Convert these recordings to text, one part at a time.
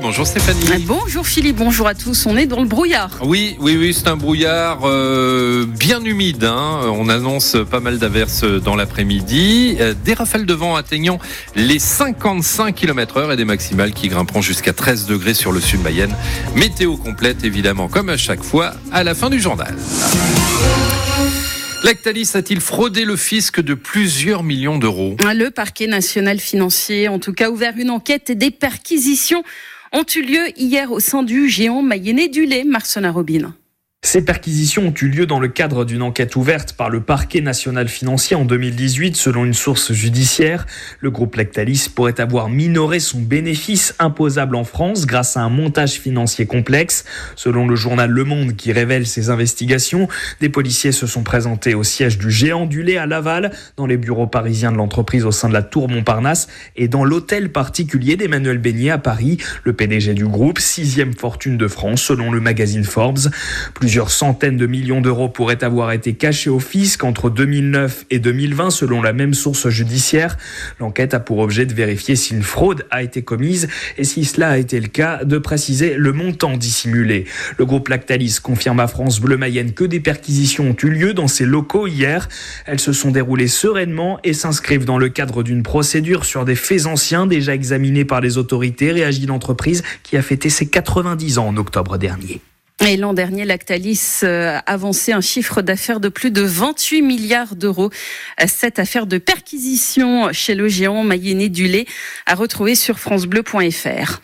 Bonjour Stéphanie. Bonjour Philippe, bonjour à tous. On est dans le brouillard. Oui, oui, oui, c'est un brouillard euh, bien humide. Hein. On annonce pas mal d'averses dans l'après-midi. Euh, des rafales de vent atteignant les 55 km/h et des maximales qui grimperont jusqu'à 13 degrés sur le sud Mayenne. Météo complète, évidemment, comme à chaque fois, à la fin du journal. Lactalis a-t-il fraudé le fisc de plusieurs millions d'euros? Le parquet national financier, en tout cas, ouvert une enquête et des perquisitions ont eu lieu hier au sein du géant mayennais du lait, Marcena Robin. Ces perquisitions ont eu lieu dans le cadre d'une enquête ouverte par le parquet national financier en 2018. Selon une source judiciaire, le groupe Lactalis pourrait avoir minoré son bénéfice imposable en France grâce à un montage financier complexe. Selon le journal Le Monde qui révèle ces investigations, des policiers se sont présentés au siège du géant du lait à Laval, dans les bureaux parisiens de l'entreprise au sein de la Tour Montparnasse et dans l'hôtel particulier d'Emmanuel Beignet à Paris, le PDG du groupe, sixième fortune de France selon le magazine Forbes. Plusieurs centaines de millions d'euros pourraient avoir été cachés au fisc entre 2009 et 2020 selon la même source judiciaire. L'enquête a pour objet de vérifier si une fraude a été commise et si cela a été le cas, de préciser le montant dissimulé. Le groupe Lactalis confirme à France Bleu Mayenne que des perquisitions ont eu lieu dans ses locaux hier. Elles se sont déroulées sereinement et s'inscrivent dans le cadre d'une procédure sur des faits anciens déjà examinés par les autorités, réagit l'entreprise qui a fêté ses 90 ans en octobre dernier. Et l'an dernier, Lactalis euh, avançait un chiffre d'affaires de plus de 28 milliards d'euros. Cette affaire de perquisition chez le géant mayennais du lait à retrouver sur francebleu.fr.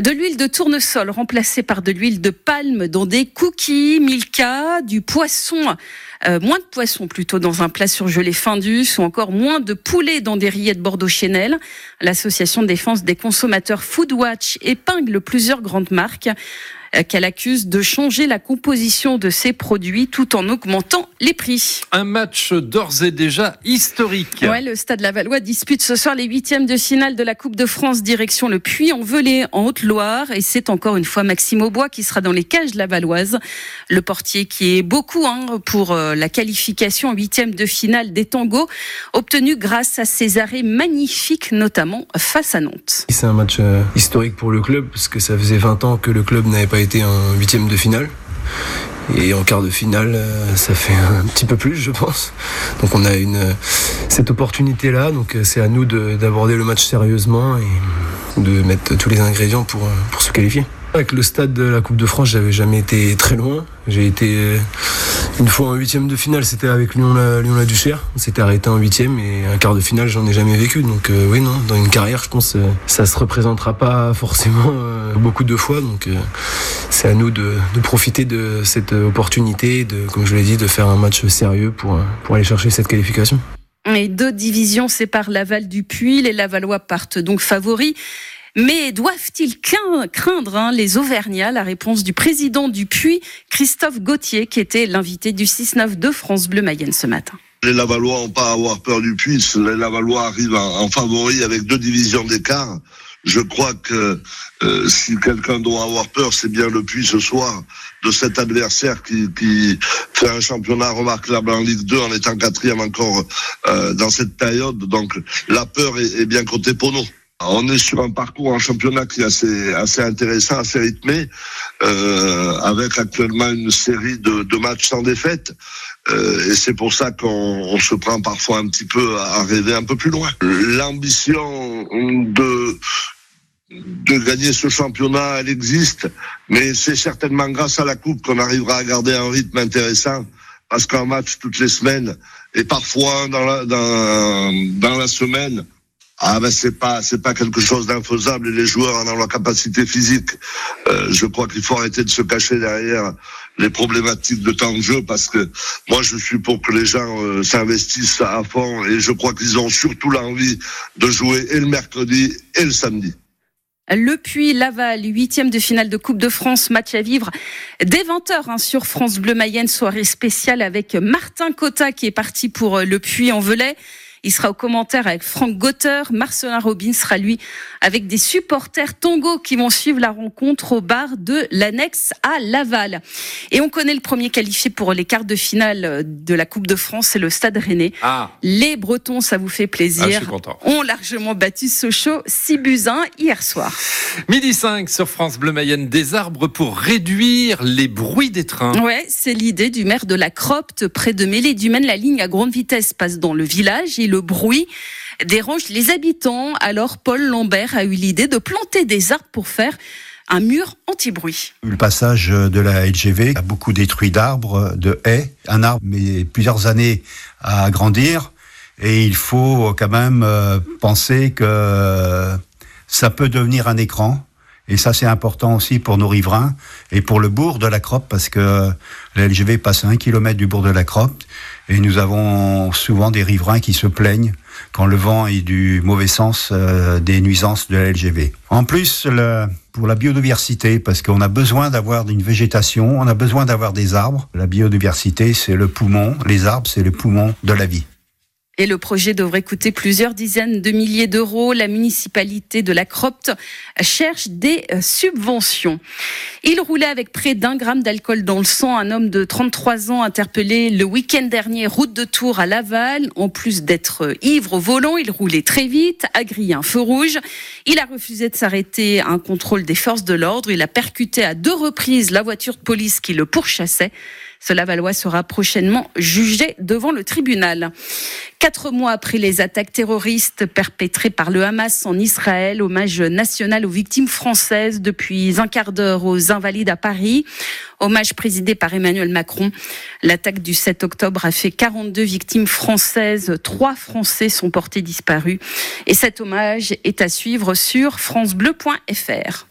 De l'huile de tournesol remplacée par de l'huile de palme dans des cookies, Milka, du poisson euh, moins de poisson plutôt dans un plat surgelé Findus ou encore moins de poulet dans des rillettes Bordeaux Chanel. L'association de défense des consommateurs Foodwatch épingle plusieurs grandes marques. Euh, qu'elle accuse de changer la composition de ses produits tout en augmentant les prix. Un match d'ores et déjà historique. Ouais, le Stade Lavallois dispute ce soir les huitièmes de finale de la Coupe de France direction le Puy-en-Velay en Haute-Loire et c'est encore une fois Maxime Aubois qui sera dans les cages lavalloises. Le portier qui est beaucoup hein, pour euh, la qualification en huitième de finale des tangos obtenu grâce à ses arrêts magnifiques notamment face à Nantes. C'est un match euh, historique pour le club parce que ça faisait 20 ans que le club n'avait pas été en huitième de finale. Et en quart de finale, euh, ça fait un petit peu plus, je pense. Donc on a une, cette opportunité-là. Donc euh, c'est à nous d'aborder le match sérieusement et de mettre tous les ingrédients pour, pour se qualifier. Avec le stade de la Coupe de France, j'avais jamais été très loin. J'ai été euh, une fois en huitième de finale, c'était avec Lyon-la Lyon -la Duchère. On s'était arrêté en huitième et un quart de finale, j'en ai jamais vécu. Donc euh, oui, non, dans une carrière, je pense, euh, ça se représentera pas forcément beaucoup de fois. Donc c'est à nous de, profiter de cette opportunité, de, comme je l'ai dit, de faire un match sérieux pour, aller chercher cette qualification. Et deux divisions séparent Laval du Puy. Les Lavallois partent donc favoris. Mais doivent-ils craindre hein, les Auvergnats? La réponse du président du Puy, Christophe Gauthier, qui était l'invité du 6-9 de France Bleu Mayenne ce matin. Les Lavallois n'ont pas à avoir peur du Puy. Les Lavallois arrivent en, favori avec deux divisions d'écart. Je crois que euh, si quelqu'un doit avoir peur, c'est bien le Puy ce soir de cet adversaire qui, fait un championnat remarquable en Ligue 2 en étant quatrième encore euh, dans cette période. Donc la peur est, est bien côté pour nous. On est sur un parcours en championnat qui est assez, intéressant, assez rythmé, euh, avec actuellement une série de, matchs sans défaite. Euh, et c'est pour ça qu'on se prend parfois un petit peu à rêver un peu plus loin. L'ambition de de gagner ce championnat, elle existe, mais c'est certainement grâce à la coupe qu'on arrivera à garder un rythme intéressant, parce qu'un match toutes les semaines et parfois dans la semaine, ah ben c'est pas c'est pas quelque chose d'infaisable et les joueurs en ont la capacité physique. Euh, je crois qu'il faut arrêter de se cacher derrière les problématiques de temps de jeu parce que moi je suis pour que les gens euh, s'investissent à fond et je crois qu'ils ont surtout l'envie de jouer et le mercredi et le samedi. Le Puy Laval, huitième de finale de Coupe de France, match à vivre dès 20h hein, sur France Bleu Mayenne, soirée spéciale avec Martin Cotta qui est parti pour euh, le Puy en Velay. Il sera au commentaire avec Franck Gotter. Marcelin Robin sera lui avec des supporters Tongo qui vont suivre la rencontre au bar de l'annexe à Laval. Et on connaît le premier qualifié pour les quarts de finale de la Coupe de France, c'est le Stade Rennais. Ah. Les Bretons, ça vous fait plaisir, Ah, je suis content. ont largement battu Sochaux 6 buts 1 hier soir. Midi 5 sur France Bleu Mayenne, des arbres pour réduire les bruits des trains. Ouais, c'est l'idée du maire de la Cropte, près de Mêlée du Maine. La ligne à grande vitesse passe dans le village et le bruit dérange les habitants. Alors Paul Lambert a eu l'idée de planter des arbres pour faire un mur anti-bruit. Le passage de la LGV a beaucoup détruit d'arbres, de haies. Un arbre met plusieurs années à grandir et il faut quand même euh, penser que ça peut devenir un écran. Et ça, c'est important aussi pour nos riverains et pour le bourg de la Croppe parce que la LGV passe à un kilomètre du bourg de la Croppe et nous avons souvent des riverains qui se plaignent quand le vent est du mauvais sens euh, des nuisances de la LGV. En plus, pour la biodiversité, parce qu'on a besoin d'avoir une végétation, on a besoin d'avoir des arbres. La biodiversité, c'est le poumon, les arbres, c'est le poumon de la vie. Et le projet devrait coûter plusieurs dizaines de milliers d'euros. La municipalité de la Cropte cherche des euh, subventions. Il roulait avec près d'un gramme d'alcool dans le sang. Un homme de 33 ans interpellé le week-end dernier, route de Tours à Laval. En plus d'être euh, ivre au volant, il roulait très vite, a grillé un feu rouge. Il a refusé de s'arrêter à un contrôle des forces de l'ordre. Il a percuté à deux reprises la voiture de police qui le pourchassait. Ce Lavallois sera prochainement jugé devant le tribunal. Quatre mois après les attaques terroristes perpétrées par le Hamas en Israël, hommage national aux victimes françaises depuis un quart d'heure aux Invalides à Paris. Hommage présidé par Emmanuel Macron. L'attaque du 7 octobre a fait 42 victimes françaises. Trois Français sont portés disparus. Et cet hommage est à suivre sur francebleu.fr.